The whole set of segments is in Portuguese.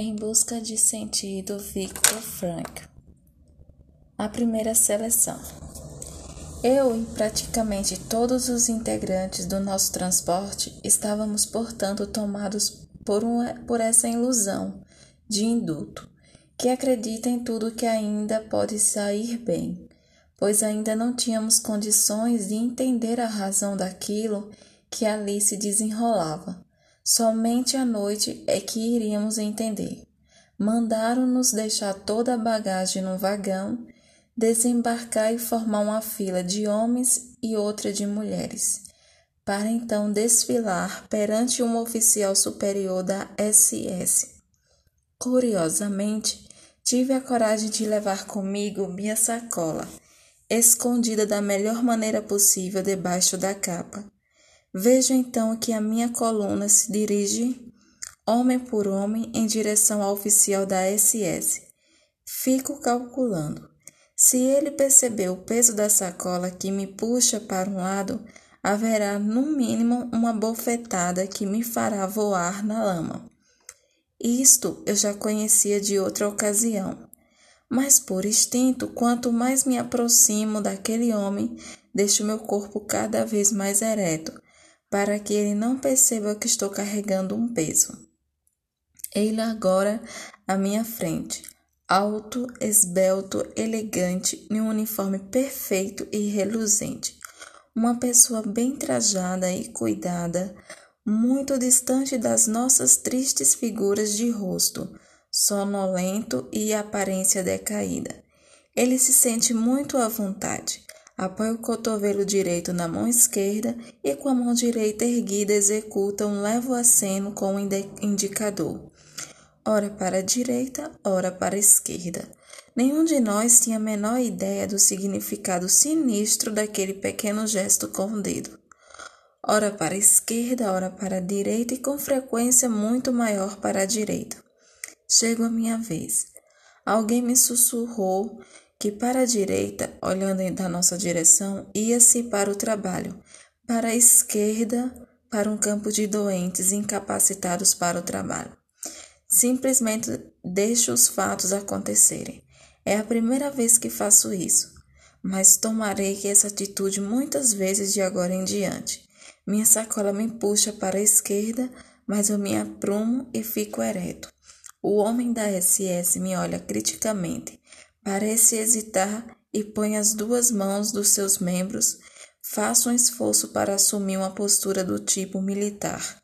Em busca de sentido, Victor Frank. A primeira seleção. Eu e praticamente todos os integrantes do nosso transporte estávamos, portanto, tomados por, uma, por essa ilusão de induto, que acredita em tudo que ainda pode sair bem, pois ainda não tínhamos condições de entender a razão daquilo que ali se desenrolava Somente à noite é que iríamos entender. Mandaram-nos deixar toda a bagagem no vagão, desembarcar e formar uma fila de homens e outra de mulheres, para então desfilar perante um oficial superior da SS. Curiosamente, tive a coragem de levar comigo minha sacola, escondida da melhor maneira possível debaixo da capa Vejo então que a minha coluna se dirige, homem por homem, em direção ao oficial da SS. Fico calculando. Se ele perceber o peso da sacola que me puxa para um lado, haverá no mínimo uma bofetada que me fará voar na lama. Isto eu já conhecia de outra ocasião. Mas por instinto, quanto mais me aproximo daquele homem, deixo meu corpo cada vez mais ereto, para que ele não perceba que estou carregando um peso. Ele agora à minha frente, alto, esbelto, elegante, em um uniforme perfeito e reluzente. Uma pessoa bem trajada e cuidada, muito distante das nossas tristes figuras de rosto, sonolento e aparência decaída. Ele se sente muito à vontade Apoia o cotovelo direito na mão esquerda e com a mão direita erguida executa um levo aceno com o indicador. Ora para a direita, ora para a esquerda. Nenhum de nós tinha a menor ideia do significado sinistro daquele pequeno gesto com o dedo. Ora para a esquerda, ora para a direita e com frequência muito maior para a direita. Chego a minha vez. Alguém me sussurrou que para a direita, olhando da nossa direção, ia-se para o trabalho, para a esquerda, para um campo de doentes incapacitados para o trabalho. Simplesmente deixo os fatos acontecerem. É a primeira vez que faço isso, mas tomarei essa atitude muitas vezes de agora em diante. Minha sacola me puxa para a esquerda, mas eu me aprumo e fico ereto. O homem da SS me olha criticamente, Parece hesitar e põe as duas mãos dos seus membros. Faço um esforço para assumir uma postura do tipo militar.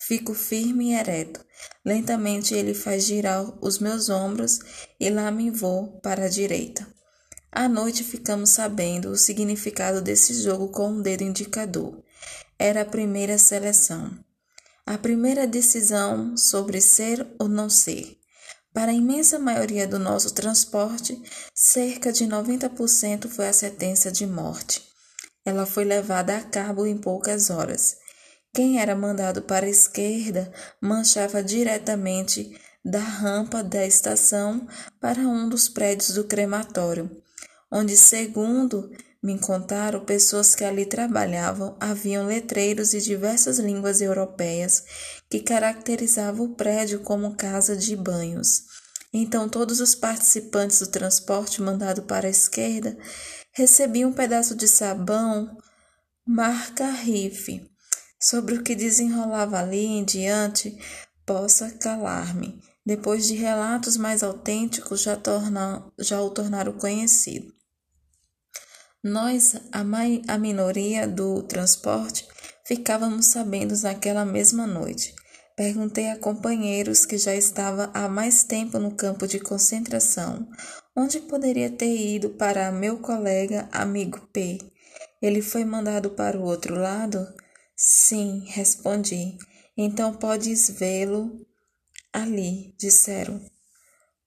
Fico firme e ereto. Lentamente ele faz girar os meus ombros e lá me vou para a direita. À noite ficamos sabendo o significado desse jogo com o um dedo indicador. Era a primeira seleção. A primeira decisão sobre ser ou não ser. Para a imensa maioria do nosso transporte, cerca de 90% foi a sentença de morte. Ela foi levada a cabo em poucas horas. Quem era mandado para a esquerda manchava diretamente da rampa da estação para um dos prédios do crematório, onde, segundo me contaram, pessoas que ali trabalhavam haviam letreiros de diversas línguas europeias que caracterizavam o prédio como casa de banhos. Então, todos os participantes do transporte mandado para a esquerda recebiam um pedaço de sabão marca rife. Sobre o que desenrolava ali em diante, possa calar-me. Depois de relatos mais autênticos, já, torna, já o tornaram conhecido. Nós, a, a minoria do transporte, ficávamos sabendo naquela mesma noite. Perguntei a companheiros que já estava há mais tempo no campo de concentração, onde poderia ter ido para meu colega amigo P. Ele foi mandado para o outro lado? Sim, respondi. Então podes vê-lo ali, disseram.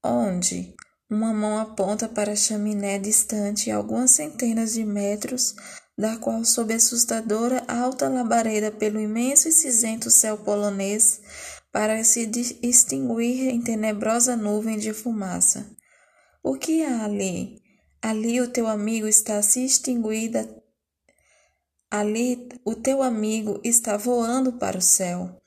Onde? Uma mão aponta para a chaminé distante algumas centenas de metros da qual, sob assustadora alta labareda pelo imenso e cinzento céu polonês, para se extinguir em tenebrosa nuvem de fumaça. O que há ali? Ali o teu amigo está se extinguida. Ali o teu amigo está voando para o céu.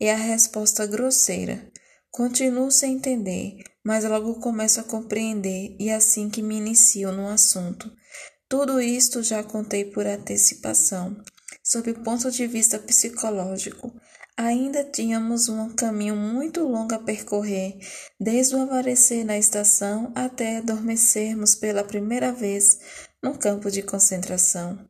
É a resposta grosseira. Continuo sem entender, mas logo começo a compreender e assim que me inicio no assunto. Tudo isto já contei por antecipação. Sob o ponto de vista psicológico, ainda tínhamos um caminho muito longo a percorrer, desde o alvorecer na estação até adormecermos pela primeira vez no campo de concentração.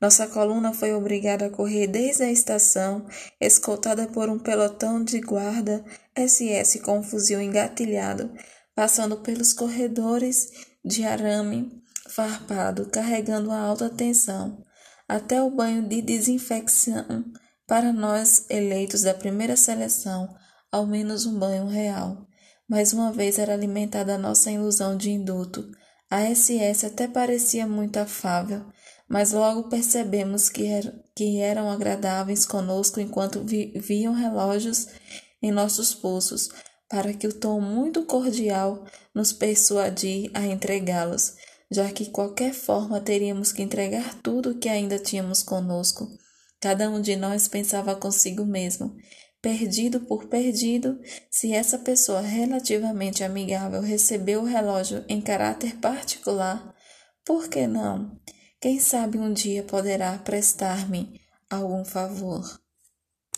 Nossa coluna foi obrigada a correr desde a estação, escoltada por um pelotão de guarda SS com um fuzil engatilhado, passando pelos corredores de arame farpado, carregando a alta tensão, até o banho de desinfecção, para nós eleitos da primeira seleção, ao menos um banho real. Mais uma vez era alimentada a nossa ilusão de induto. A SS até parecia muito afável, mas logo percebemos que, er que eram agradáveis conosco enquanto vi viam relógios em nossos pulsos, para que o tom muito cordial nos persuadir a entregá-los, já que qualquer forma teríamos que entregar tudo o que ainda tínhamos conosco. Cada um de nós pensava consigo mesmo, perdido por perdido, se essa pessoa relativamente amigável recebeu o relógio em caráter particular, por que não? Quem sabe um dia poderá prestar-me algum favor.